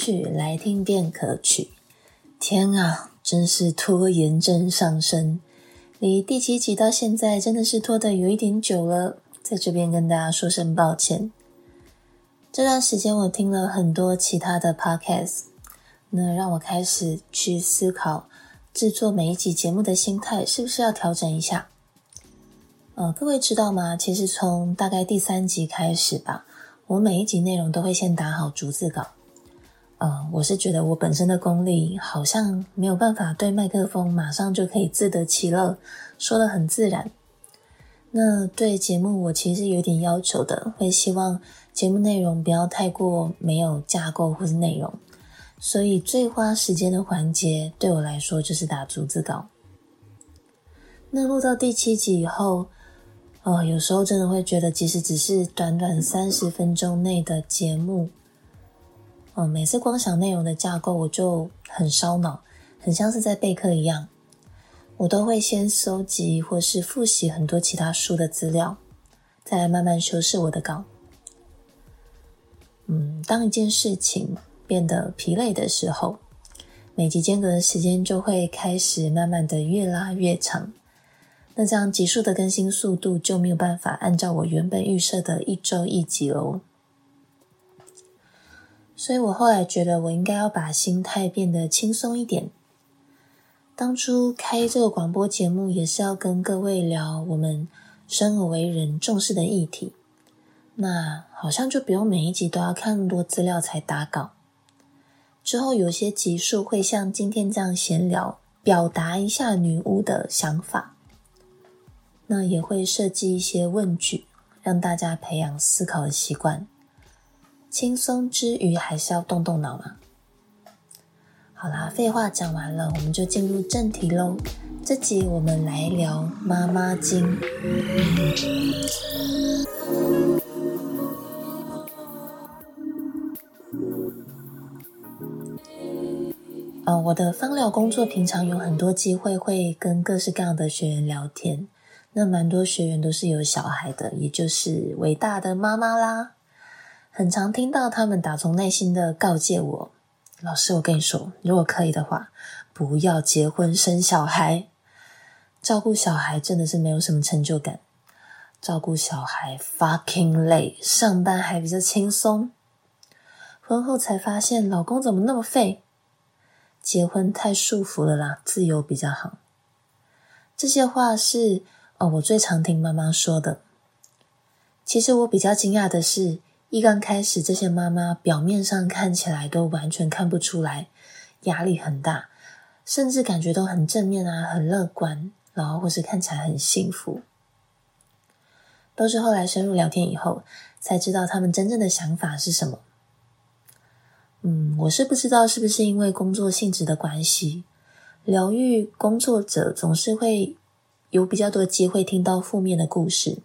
剧来听便可取。天啊，真是拖延症上身！离第七集到现在真的是拖得有一点久了，在这边跟大家说声抱歉。这段时间我听了很多其他的 podcast，那让我开始去思考制作每一集节目的心态是不是要调整一下。呃，各位知道吗？其实从大概第三集开始吧，我每一集内容都会先打好逐字稿。呃，我是觉得我本身的功力好像没有办法对麦克风马上就可以自得其乐，说得很自然。那对节目我其实有点要求的，会希望节目内容不要太过没有架构或是内容，所以最花时间的环节对我来说就是打逐字稿。那录到第七集以后，哦，有时候真的会觉得，即使只是短短三十分钟内的节目。哦，每次光想内容的架构，我就很烧脑，很像是在备课一样。我都会先搜集或是复习很多其他书的资料，再来慢慢修饰我的稿。嗯，当一件事情变得疲累的时候，每集间隔的时间就会开始慢慢的越拉越长。那这样集数的更新速度就没有办法按照我原本预设的一周一集喽。所以我后来觉得，我应该要把心态变得轻松一点。当初开这个广播节目，也是要跟各位聊我们生而为人重视的议题。那好像就不用每一集都要看那么多资料才打稿。之后有些集数会像今天这样闲聊，表达一下女巫的想法。那也会设计一些问句，让大家培养思考的习惯。轻松之余，还是要动动脑嘛。好啦，废话讲完了，我们就进入正题喽。这集我们来聊妈妈经。呃，我的芳疗工作平常有很多机会会跟各式各样的学员聊天，那蛮多学员都是有小孩的，也就是伟大的妈妈啦。很常听到他们打从内心的告诫我：“老师，我跟你说，如果可以的话，不要结婚生小孩。照顾小孩真的是没有什么成就感，照顾小孩 fucking 累，上班还比较轻松。婚后才发现老公怎么那么废，结婚太束缚了啦，自由比较好。”这些话是哦，我最常听妈妈说的。其实我比较惊讶的是。一刚开始，这些妈妈表面上看起来都完全看不出来压力很大，甚至感觉都很正面啊，很乐观，然后或是看起来很幸福。都是后来深入聊天以后，才知道他们真正的想法是什么。嗯，我是不知道是不是因为工作性质的关系，疗愈工作者总是会有比较多机会听到负面的故事。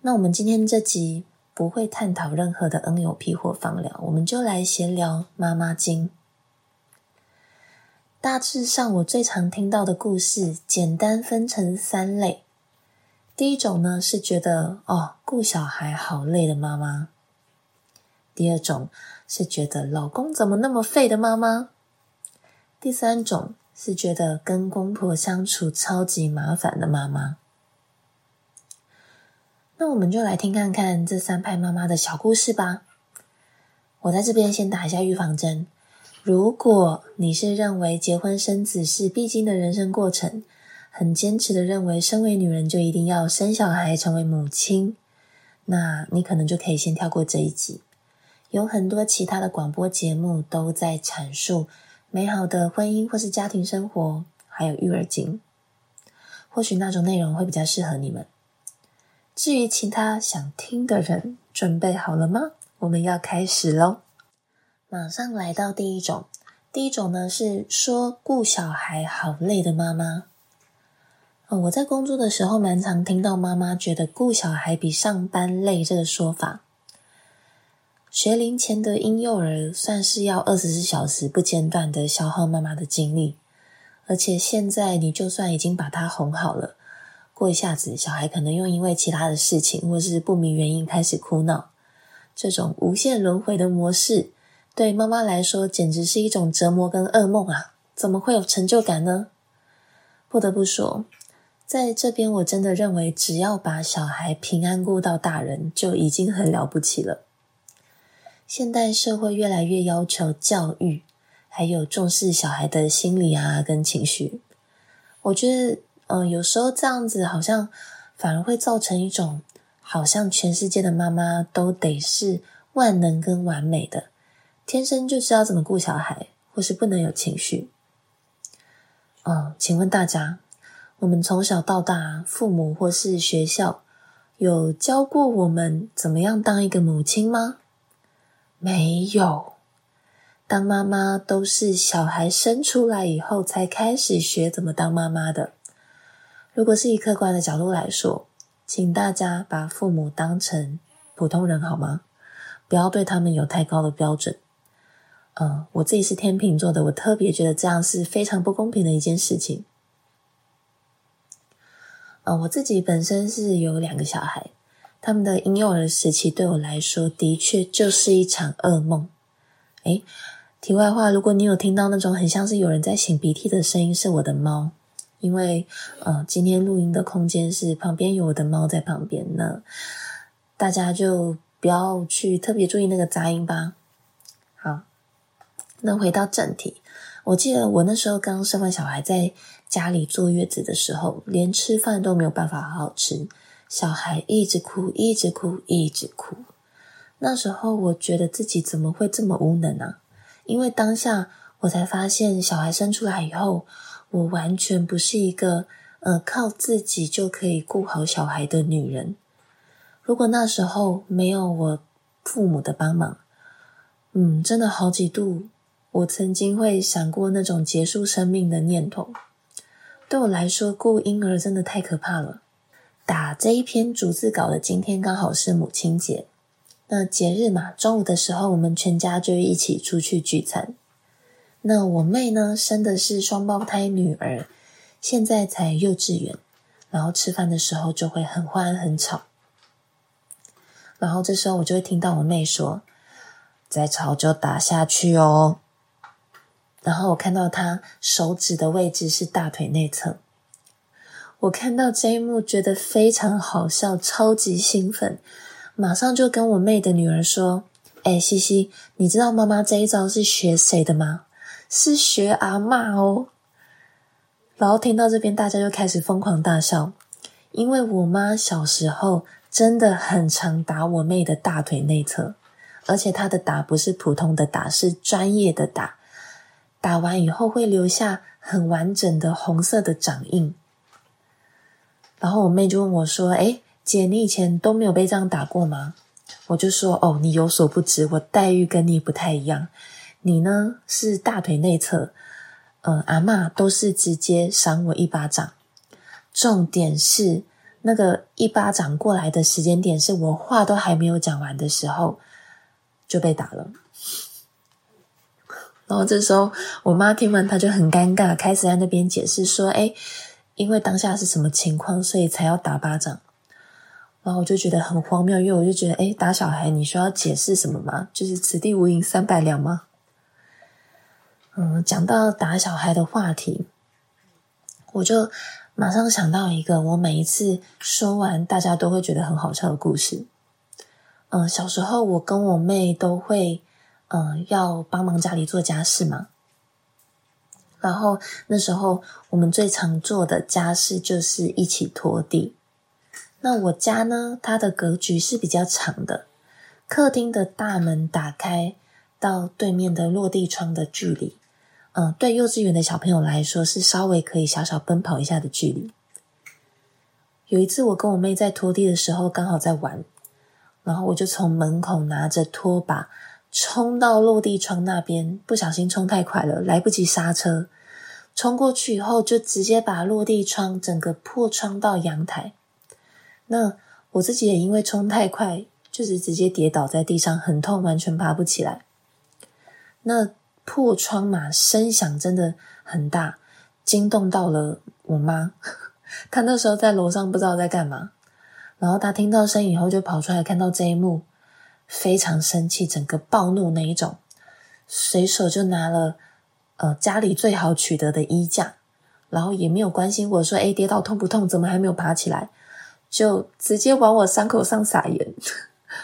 那我们今天这集。不会探讨任何的 NLP 或放疗，我们就来闲聊妈妈经。大致上，我最常听到的故事，简单分成三类。第一种呢，是觉得哦，顾小孩好累的妈妈；第二种是觉得老公怎么那么废的妈妈；第三种是觉得跟公婆相处超级麻烦的妈妈。那我们就来听看看这三派妈妈的小故事吧。我在这边先打一下预防针。如果你是认为结婚生子是必经的人生过程，很坚持的认为身为女人就一定要生小孩成为母亲，那你可能就可以先跳过这一集。有很多其他的广播节目都在阐述美好的婚姻或是家庭生活，还有育儿经，或许那种内容会比较适合你们。至于其他想听的人，准备好了吗？我们要开始喽！马上来到第一种，第一种呢是说顾小孩好累的妈妈。哦，我在工作的时候蛮常听到妈妈觉得顾小孩比上班累这个说法。学龄前的婴幼儿算是要二十四小时不间断的消耗妈妈的精力，而且现在你就算已经把他哄好了。过一下子，小孩可能又因为其他的事情或是不明原因开始哭闹，这种无限轮回的模式，对妈妈来说简直是一种折磨跟噩梦啊！怎么会有成就感呢？不得不说，在这边我真的认为，只要把小孩平安过到大人，就已经很了不起了。现代社会越来越要求教育，还有重视小孩的心理啊跟情绪。我觉得，嗯、有时候这样子好像反而会造成一种，好像全世界的妈妈都得是万能跟完美的，天生就知道怎么顾小孩，或是不能有情绪。嗯，请问大家，我们从小到大，父母或是学校有教过我们怎么样当一个母亲吗？没有，当妈妈都是小孩生出来以后才开始学怎么当妈妈的。如果是以客观的角度来说，请大家把父母当成普通人好吗？不要对他们有太高的标准。嗯，我自己是天秤座的，我特别觉得这样是非常不公平的一件事情。嗯，我自己本身是有两个小孩，他们的婴幼儿时期对我来说的确就是一场噩梦。诶，题外话，如果你有听到那种很像是有人在擤鼻涕的声音，是我的猫，因为呃，今天录音的空间是旁边有我的猫在旁边，那大家就不要去特别注意那个杂音吧。好。那回到正题，我记得我那时候刚生完小孩，在家里坐月子的时候，连吃饭都没有办法好好吃，小孩一直哭，一直哭，一直哭。那时候我觉得自己怎么会这么无能啊？因为当下我才发现，小孩生出来以后，我完全不是一个呃靠自己就可以顾好小孩的女人。如果那时候没有我父母的帮忙，嗯，真的好几度。我曾经会想过那种结束生命的念头，对我来说，顾婴儿真的太可怕了。打这一篇逐字稿的今天刚好是母亲节，那节日嘛，中午的时候我们全家就一起出去聚餐。那我妹呢，生的是双胞胎女儿，现在才幼稚园，然后吃饭的时候就会很欢很吵，然后这时候我就会听到我妹说：“再吵就打下去哦。”然后我看到她手指的位置是大腿内侧，我看到这一幕觉得非常好笑，超级兴奋，马上就跟我妹的女儿说：“哎，西西，你知道妈妈这一招是学谁的吗？是学阿嬷哦。”然后听到这边，大家就开始疯狂大笑，因为我妈小时候真的很常打我妹的大腿内侧，而且她的打不是普通的打，是专业的打。打完以后会留下很完整的红色的掌印，然后我妹就问我说：“诶，姐，你以前都没有被这样打过吗？”我就说：“哦，你有所不知，我待遇跟你不太一样。你呢是大腿内侧，呃，阿嬷都是直接赏我一巴掌。重点是那个一巴掌过来的时间点，是我话都还没有讲完的时候就被打了。”然后这时候，我妈听完，她就很尴尬，开始在那边解释说：“诶，因为当下是什么情况，所以才要打巴掌。”然后我就觉得很荒谬，因为我就觉得，诶，打小孩你需要解释什么吗？就是此地无银三百两吗？嗯，讲到打小孩的话题，我就马上想到一个，我每一次说完，大家都会觉得很好笑的故事。嗯，小时候我跟我妹都会。嗯，要帮忙家里做家事嘛。然后那时候我们最常做的家事就是一起拖地。那我家呢，它的格局是比较长的，客厅的大门打开到对面的落地窗的距离，嗯，对幼稚园的小朋友来说是稍微可以小小奔跑一下的距离。有一次我跟我妹在拖地的时候，刚好在玩，然后我就从门口拿着拖把。冲到落地窗那边，不小心冲太快了，来不及刹车。冲过去以后，就直接把落地窗整个破窗到阳台。那我自己也因为冲太快，就是直接跌倒在地上，很痛，完全爬不起来。那破窗嘛，声响真的很大，惊动到了我妈。她那时候在楼上不知道在干嘛，然后她听到声以后就跑出来，看到这一幕。非常生气，整个暴怒那一种，随手就拿了呃家里最好取得的衣架，然后也没有关心我说，哎，跌倒痛不痛？怎么还没有爬起来？就直接往我伤口上撒盐，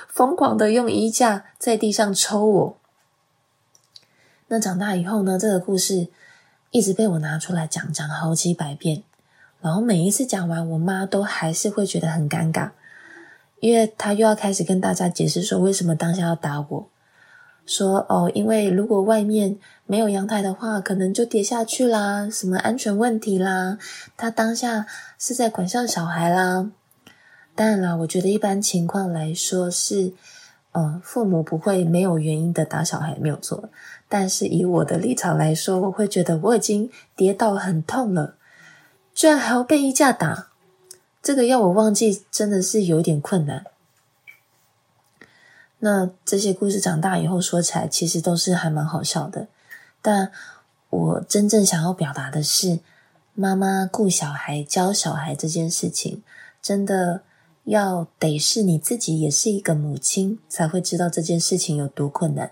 疯狂的用衣架在地上抽我。那长大以后呢，这个故事一直被我拿出来讲，讲好几百遍。然后每一次讲完，我妈都还是会觉得很尴尬，因为她又要开始跟大家解释说，为什么当下要打我。说哦，因为如果外面没有阳台的话，可能就跌下去啦，什么安全问题啦。她当下是在管教小孩啦。当然啦，我觉得一般情况来说是，呃，父母不会没有原因的打小孩，没有错。但是以我的立场来说，我会觉得我已经跌到很痛了。居然还要被衣架打，这个要我忘记真的是有点困难。那这些故事长大以后说起来，其实都是还蛮好笑的。但我真正想要表达的是，妈妈顾小孩、教小孩这件事情，真的要得是你自己也是一个母亲，才会知道这件事情有多困难。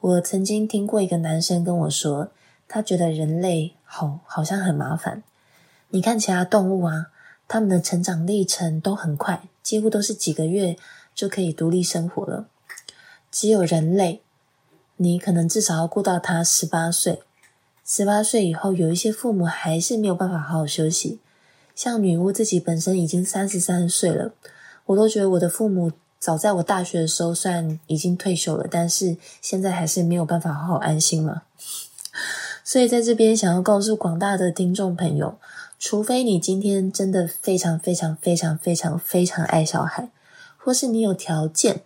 我曾经听过一个男生跟我说，他觉得人类好好像很麻烦。你看其他动物啊，他们的成长历程都很快，几乎都是几个月就可以独立生活了。只有人类，你可能至少要顾到他十八岁，十八岁以后，有一些父母还是没有办法好好休息。像女巫自己本身已经三十三岁了，我都觉得我的父母早在我大学的时候算已经退休了，但是现在还是没有办法好好安心嘛。所以在这边想要告诉广大的听众朋友。除非你今天真的非常非常非常非常非常爱小孩，或是你有条件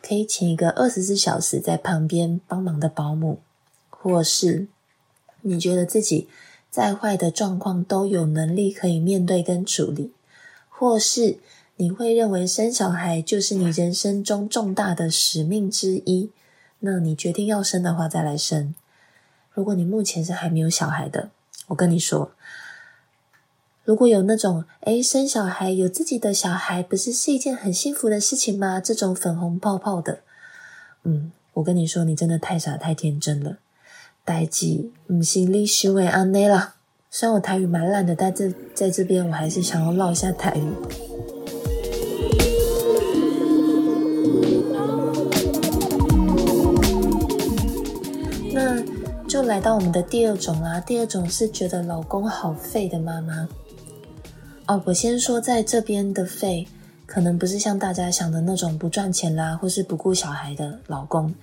可以请一个二十四小时在旁边帮忙的保姆，或是你觉得自己再坏的状况都有能力可以面对跟处理，或是你会认为生小孩就是你人生中重大的使命之一，那你决定要生的话再来生。如果你目前是还没有小孩的，我跟你说。如果有那种，诶，生小孩有自己的小孩，不是是一件很幸福的事情吗？这种粉红泡泡的，嗯，我跟你说，你真的太傻太天真了。代志不是你想的安内啦。虽然我台语蛮烂的，但这在这边我还是想要唠一下台语。那就来到我们的第二种啦。第二种是觉得老公好废的妈妈。哦，我先说，在这边的废，可能不是像大家想的那种不赚钱啦，或是不顾小孩的老公。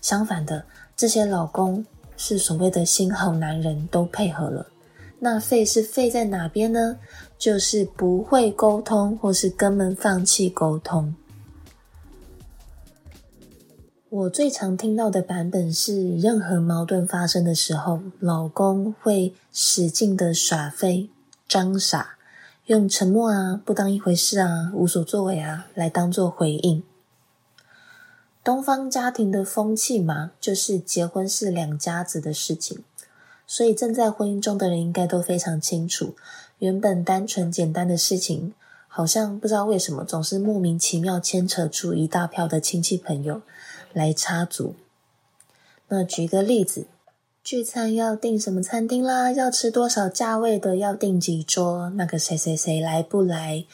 相反的，这些老公是所谓的新好男人，都配合了。那废是废在哪边呢？就是不会沟通，或是根本放弃沟通。我最常听到的版本是，任何矛盾发生的时候，老公会使劲的耍废、装傻。用沉默啊、不当一回事啊、无所作为啊来当做回应。东方家庭的风气嘛，就是结婚是两家子的事情，所以正在婚姻中的人应该都非常清楚，原本单纯简单的事情，好像不知道为什么总是莫名其妙牵扯出一大票的亲戚朋友来插足。那举个例子。聚餐要订什么餐厅啦？要吃多少价位的？要订几桌？那个谁谁谁来不来？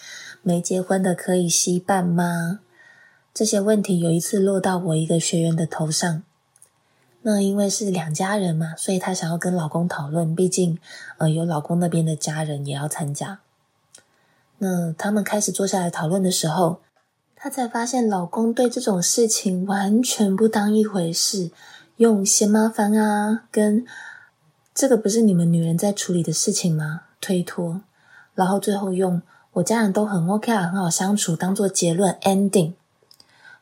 没结婚的可以携伴吗？这些问题有一次落到我一个学员的头上。那因为是两家人嘛，所以她想要跟老公讨论，毕竟呃有老公那边的家人也要参加。那他们开始坐下来讨论的时候，她才发现老公对这种事情完全不当一回事。用嫌麻烦啊，跟这个不是你们女人在处理的事情吗？推脱，然后最后用我家人都很 OK 啊，很好相处，当做结论 ending。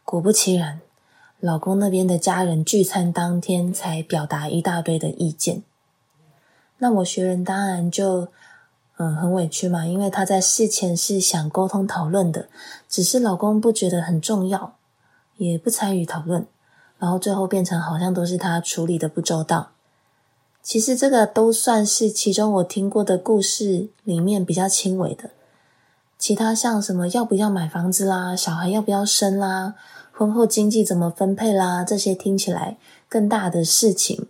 果不其然，老公那边的家人聚餐当天才表达一大堆的意见。那我学人当然就嗯很委屈嘛，因为她在事前是想沟通讨论的，只是老公不觉得很重要，也不参与讨论。然后最后变成好像都是他处理的不周到，其实这个都算是其中我听过的故事里面比较轻微的。其他像什么要不要买房子啦，小孩要不要生啦，婚后经济怎么分配啦，这些听起来更大的事情，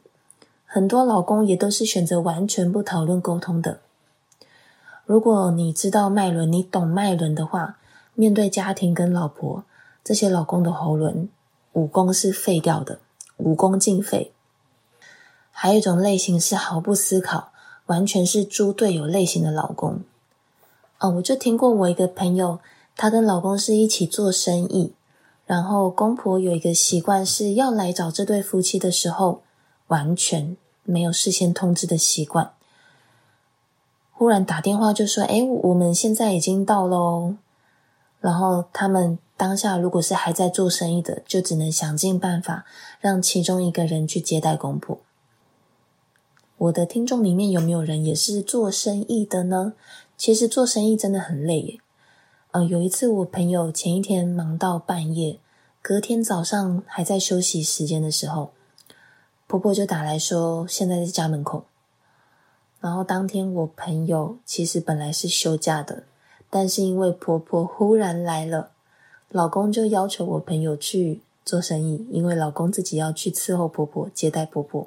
很多老公也都是选择完全不讨论沟通的。如果你知道脉轮，你懂脉轮的话，面对家庭跟老婆，这些老公的喉轮武功是废掉的，武功尽废。还有一种类型是毫不思考，完全是猪队友类型的老公。哦，我就听过我一个朋友，她跟老公是一起做生意，然后公婆有一个习惯是要来找这对夫妻的时候，完全没有事先通知的习惯。忽然打电话就说：“诶，我们现在已经到喽。”然后他们当下如果是还在做生意的，就只能想尽办法让其中一个人去接待公婆。我的听众里面有没有人也是做生意的呢？其实做生意真的很累耶。呃，有一次我朋友前一天忙到半夜，隔天早上还在休息时间的时候，婆婆就打来说现在在家门口。然后当天我朋友其实本来是休假的，但是因为婆婆忽然来了，老公就要求我朋友去做生意，因为老公自己要去伺候婆婆、接待婆婆。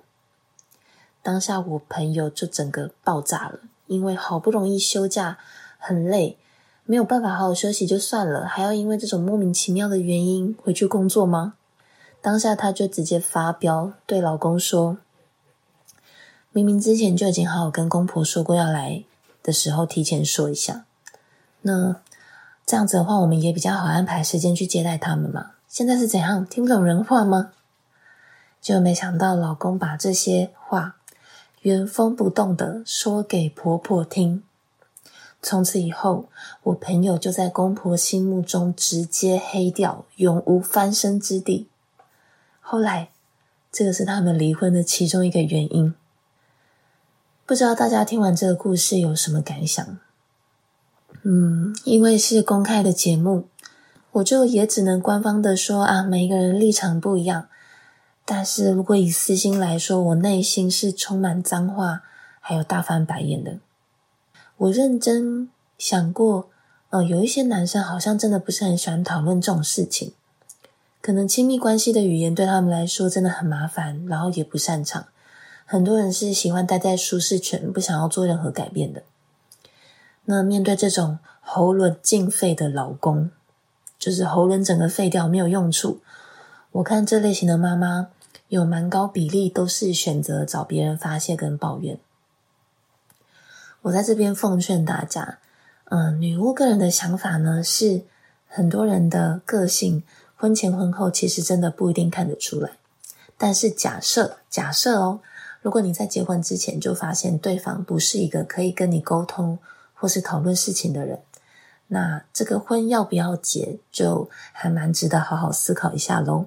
当下我朋友就整个爆炸了，因为好不容易休假很累，没有办法好好休息就算了，还要因为这种莫名其妙的原因回去工作吗？当下她就直接发飙，对老公说。明明之前就已经好好跟公婆说过要来的时候，提前说一下。那这样子的话，我们也比较好安排时间去接待他们嘛。现在是怎样？听不懂人话吗？就没想到老公把这些话原封不动的说给婆婆听。从此以后，我朋友就在公婆心目中直接黑掉，永无翻身之地。后来，这个是他们离婚的其中一个原因。不知道大家听完这个故事有什么感想？嗯，因为是公开的节目，我就也只能官方的说啊，每一个人立场不一样。但是如果以私心来说，我内心是充满脏话，还有大翻白眼的。我认真想过，呃，有一些男生好像真的不是很喜欢讨论这种事情，可能亲密关系的语言对他们来说真的很麻烦，然后也不擅长。很多人是喜欢待在舒适圈，不想要做任何改变的。那面对这种喉咙尽废的老公，就是喉咙整个废掉，没有用处。我看这类型的妈妈有蛮高比例都是选择找别人发泄跟抱怨。我在这边奉劝大家，嗯、女巫个人的想法呢，是很多人的个性，婚前婚后其实真的不一定看得出来。但是假设，假设哦。如果你在结婚之前就发现对方不是一个可以跟你沟通或是讨论事情的人，那这个婚要不要结，就还蛮值得好好思考一下喽。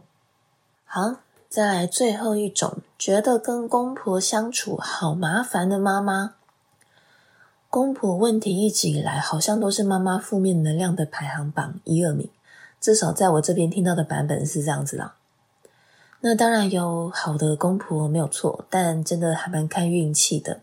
好，再来最后一种，觉得跟公婆相处好麻烦的妈妈，公婆问题一直以来好像都是妈妈负面能量的排行榜一二名，至少在我这边听到的版本是这样子啦。那当然有好的公婆没有错，但真的还蛮看运气的。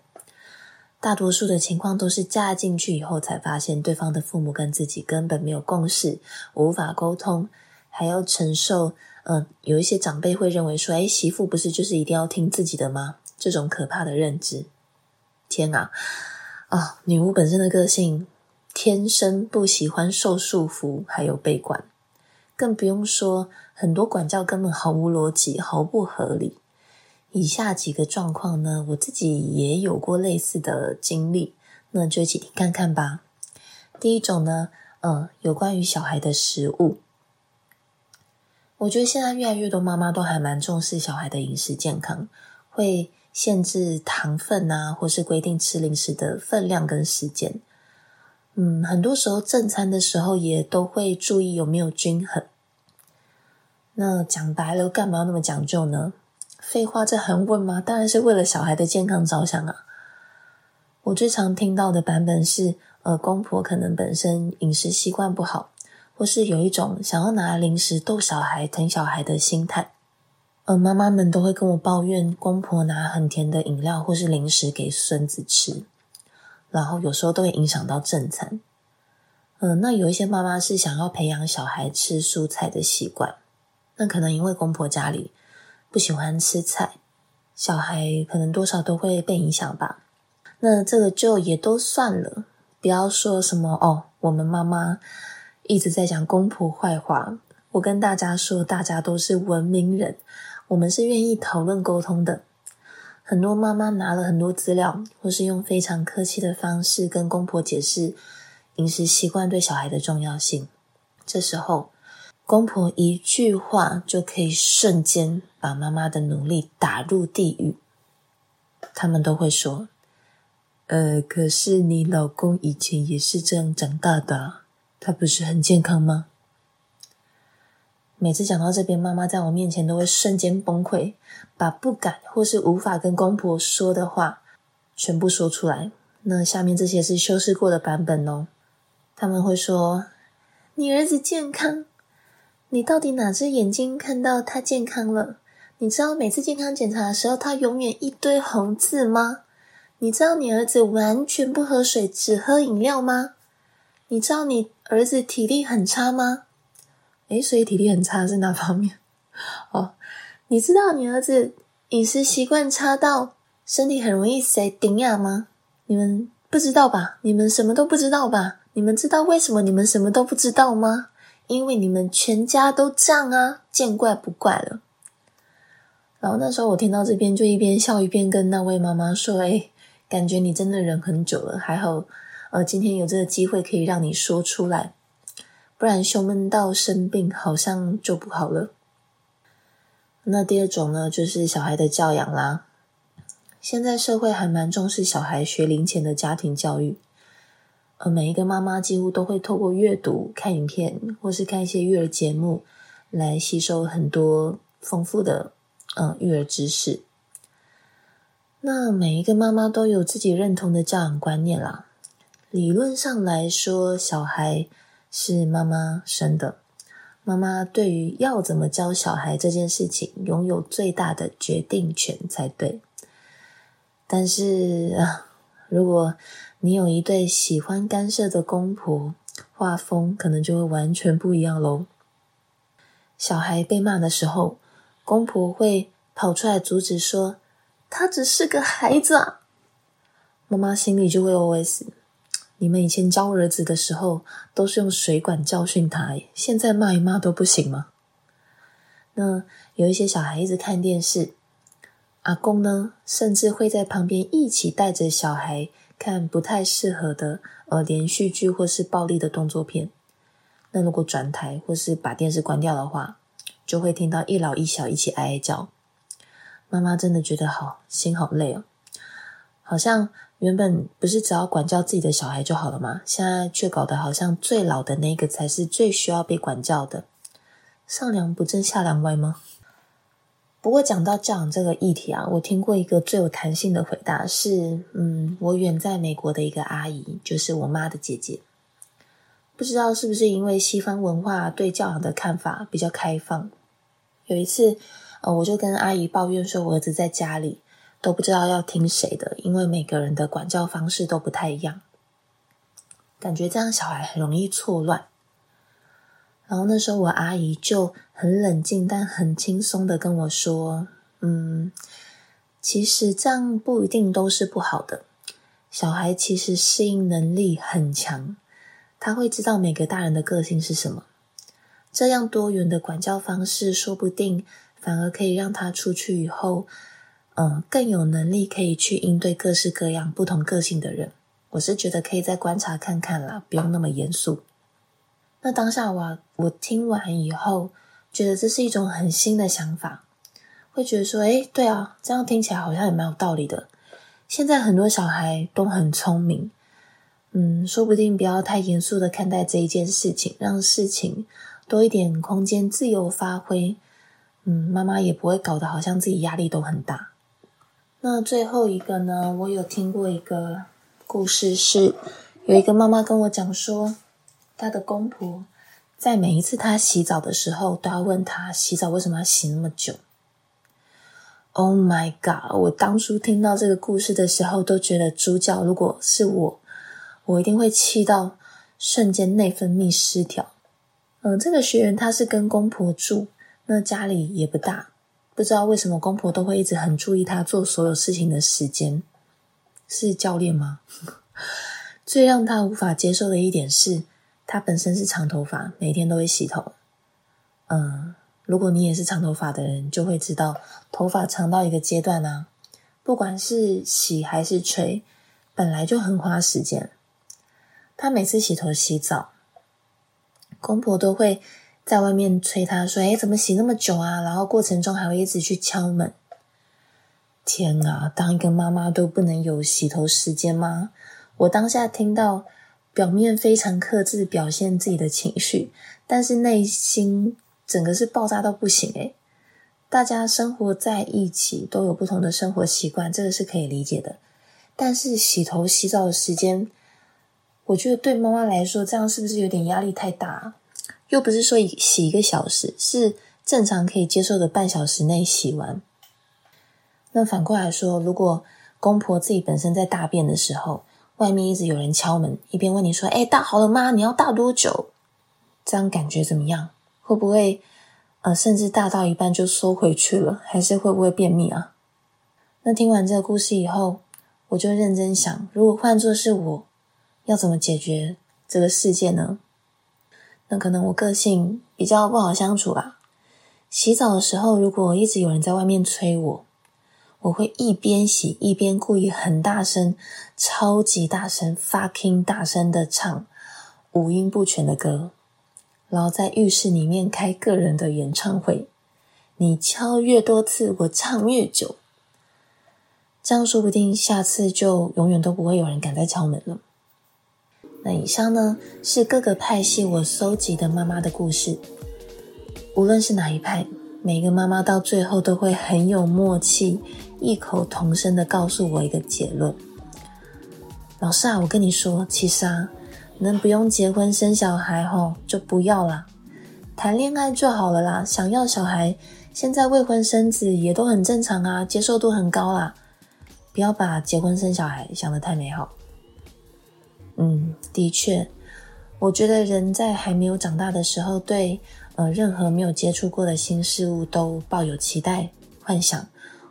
大多数的情况都是嫁进去以后才发现，对方的父母跟自己根本没有共识，无法沟通，还要承受。嗯、有一些长辈会认为说：“哎，媳妇不是就是一定要听自己的吗？”这种可怕的认知。天啊！啊、女巫本身的个性天生不喜欢受束缚，还有被管。更不用说，很多管教根本毫无逻辑，毫不合理。以下几个状况呢，我自己也有过类似的经历，那就一起听看看吧。第一种呢，嗯，有关于小孩的食物。我觉得现在越来越多妈妈都还蛮重视小孩的饮食健康，会限制糖分啊，或是规定吃零食的分量跟时间。嗯，很多时候正餐的时候也都会注意有没有均衡。那讲白了，干嘛要那么讲究呢？废话，这还问吗？当然是为了小孩的健康着想啊。我最常听到的版本是，呃，公婆可能本身饮食习惯不好，或是有一种想要拿零食逗小孩、疼小孩的心态。而妈妈们都会跟我抱怨，公婆拿很甜的饮料或是零食给孙子吃。然后有时候都会影响到正餐，嗯、那有一些妈妈是想要培养小孩吃蔬菜的习惯，那可能因为公婆家里不喜欢吃菜，小孩可能多少都会被影响吧。那这个就也都算了，不要说什么哦，我们妈妈一直在讲公婆坏话。我跟大家说，大家都是文明人，我们是愿意讨论沟通的。很多妈妈拿了很多资料，或是用非常客气的方式跟公婆解释饮食习惯对小孩的重要性。这时候，公婆一句话就可以瞬间把妈妈的努力打入地狱。他们都会说：“呃，可是你老公以前也是这样长大的，他不是很健康吗？”每次讲到这边，妈妈在我面前都会瞬间崩溃，把不敢或是无法跟公婆说的话全部说出来。那下面这些是修饰过的版本哦。他们会说：“你儿子健康，你到底哪只眼睛看到他健康了？你知道每次健康检查的时候，他永远一堆红字吗？你知道你儿子完全不喝水，只喝饮料吗？你知道你儿子体力很差吗？”诶，所以体力很差是哪方面？哦，你知道你儿子饮食习惯差到身体很容易生病亚吗？你们不知道吧？你们什么都不知道吧？你们知道为什么你们什么都不知道吗？因为你们全家都这样啊，见怪不怪了。然后那时候我听到这边，就一边笑一边跟那位妈妈说：“诶，感觉你真的忍很久了，还好，呃，今天有这个机会可以让你说出来。”不然胸闷到生病，好像就不好了。那第二种呢，就是小孩的教养啦。现在社会还蛮重视小孩学龄前的家庭教育，呃，每一个妈妈几乎都会透过阅读、看影片，或是看一些育儿节目，来吸收很多丰富的、呃、育儿知识。那每一个妈妈都有自己认同的教养观念啦。理论上来说，小孩。是妈妈生的，妈妈对于要怎么教小孩这件事情，拥有最大的决定权才对。但是，如果你有一对喜欢干涉的公婆，画风可能就会完全不一样喽。小孩被骂的时候，公婆会跑出来阻止，说他只是个孩子啊。妈妈心里就会 OS。你们以前教儿子的时候，都是用水管教训他，现在骂一骂都不行吗？那有一些小孩一直看电视，阿公呢，甚至会在旁边一起带着小孩看不太适合的呃连续剧或是暴力的动作片。那如果转台或是把电视关掉的话，就会听到一老一小一起哀哀叫。妈妈真的觉得好，心好累哦，好像。原本不是只要管教自己的小孩就好了吗？现在却搞得好像最老的那个才是最需要被管教的，上梁不正下梁歪吗？不过讲到教养这个议题啊，我听过一个最有弹性的回答是：嗯，我远在美国的一个阿姨，就是我妈的姐姐，不知道是不是因为西方文化对教养的看法比较开放。有一次，呃，我就跟阿姨抱怨说，我儿子在家里。都不知道要听谁的，因为每个人的管教方式都不太一样，感觉这样小孩很容易错乱。然后那时候我阿姨就很冷静但很轻松的跟我说：“嗯，其实这样不一定都是不好的。小孩其实适应能力很强，他会知道每个大人的个性是什么。这样多元的管教方式，说不定反而可以让他出去以后。”嗯，更有能力可以去应对各式各样不同个性的人。我是觉得可以再观察看看啦，不用那么严肃。那当下我我听完以后，觉得这是一种很新的想法，会觉得说，诶，对啊，这样听起来好像也蛮有道理的。现在很多小孩都很聪明，嗯，说不定不要太严肃的看待这一件事情，让事情多一点空间自由发挥。嗯，妈妈也不会搞得好像自己压力都很大。那最后一个呢？我有听过一个故事是，是有一个妈妈跟我讲说，她的公婆在每一次她洗澡的时候，都要问她洗澡为什么要洗那么久。Oh my god！我当初听到这个故事的时候，都觉得主角如果是我，我一定会气到瞬间内分泌失调。嗯，这个学员他是跟公婆住，那家里也不大，不知道为什么公婆都会一直很注意他做所有事情的时间。是教练吗？最让他无法接受的一点是，他本身是长头发，每天都会洗头。嗯，如果你也是长头发的人，就会知道，头发长到一个阶段啊，不管是洗还是吹，本来就很花时间。他每次洗头洗澡，公婆都会在外面催他说：“诶，怎么洗那么久啊？”然后过程中还会一直去敲门。天啊，当一个妈妈都不能有洗头时间吗？我当下听到，表面非常克制，表现自己的情绪，但是内心整个是爆炸到不行诶。大家生活在一起，都有不同的生活习惯，这个是可以理解的。但是洗头洗澡的时间，我觉得对妈妈来说，这样是不是有点压力太大？又不是说洗一个小时，是正常可以接受的半小时内洗完。那反过来说，如果公婆自己本身在大便的时候，外面一直有人敲门，一边问你说：“哎，大好了吗？你要大多久？”这样感觉怎么样？会不会呃，甚至大到一半就缩回去了？还是会不会便秘啊？那听完这个故事以后，我就认真想，如果换作是我，要怎么解决这个世界呢？那可能我个性比较不好相处吧。洗澡的时候，如果一直有人在外面催我。我会一边洗一边故意很大声、超级大声、fucking 大声的唱五音不全的歌，然后在浴室里面开个人的演唱会。你敲越多次，我唱越久。这样说不定下次就永远都不会有人敢再敲门了。那以上呢，是各个派系我搜集的妈妈的故事，无论是哪一派。每个妈妈到最后都会很有默契，异口同声的告诉我一个结论：老师啊，我跟你说，其实啊，能不用结婚生小孩吼，就不要啦，谈恋爱就好了啦。想要小孩，现在未婚生子也都很正常啊，接受度很高啦。不要把结婚生小孩想得太美好。嗯，的确，我觉得人在还没有长大的时候，对。呃，任何没有接触过的新事物都抱有期待、幻想，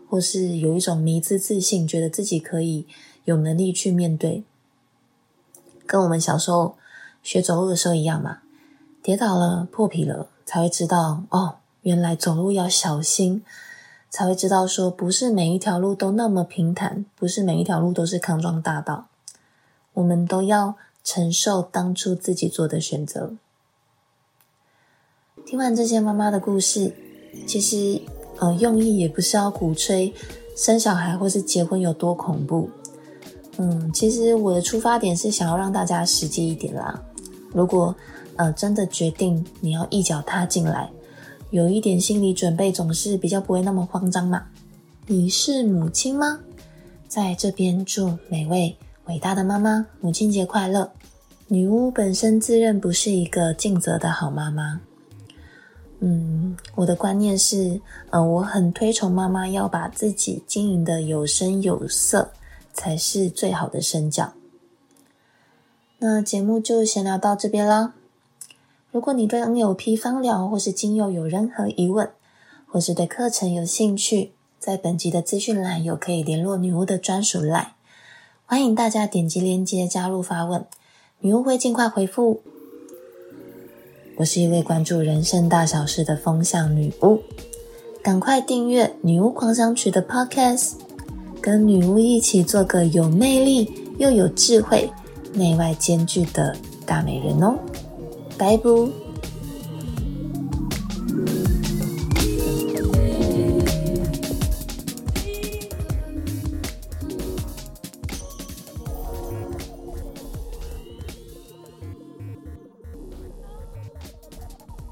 或是有一种迷之自信，觉得自己可以有能力去面对。跟我们小时候学走路的时候一样嘛，跌倒了、破皮了，才会知道哦，原来走路要小心，才会知道说不是每一条路都那么平坦，不是每一条路都是康庄大道，我们都要承受当初自己做的选择。听完这些妈妈的故事，其实，呃，用意也不是要鼓吹生小孩或是结婚有多恐怖。嗯，其实我的出发点是想要让大家实际一点啦。如果呃真的决定你要一脚踏进来，有一点心理准备，总是比较不会那么慌张嘛。你是母亲吗？在这边祝每位伟大的妈妈母亲节快乐。女巫本身自认不是一个尽责的好妈妈。嗯，我的观念是，呃，我很推崇妈妈要把自己经营的有声有色，才是最好的身教。那节目就先聊到这边啦。如果你对 NLP 芳疗或是精油有任何疑问，或是对课程有兴趣，在本集的资讯栏有可以联络女巫的专属 LINE，欢迎大家点击链接加入发问，女巫会尽快回复。我是一位关注人生大小事的风向女巫，赶快订阅《女巫狂想曲》的 Podcast，跟女巫一起做个有魅力又有智慧、内外兼具的大美人哦！拜拜。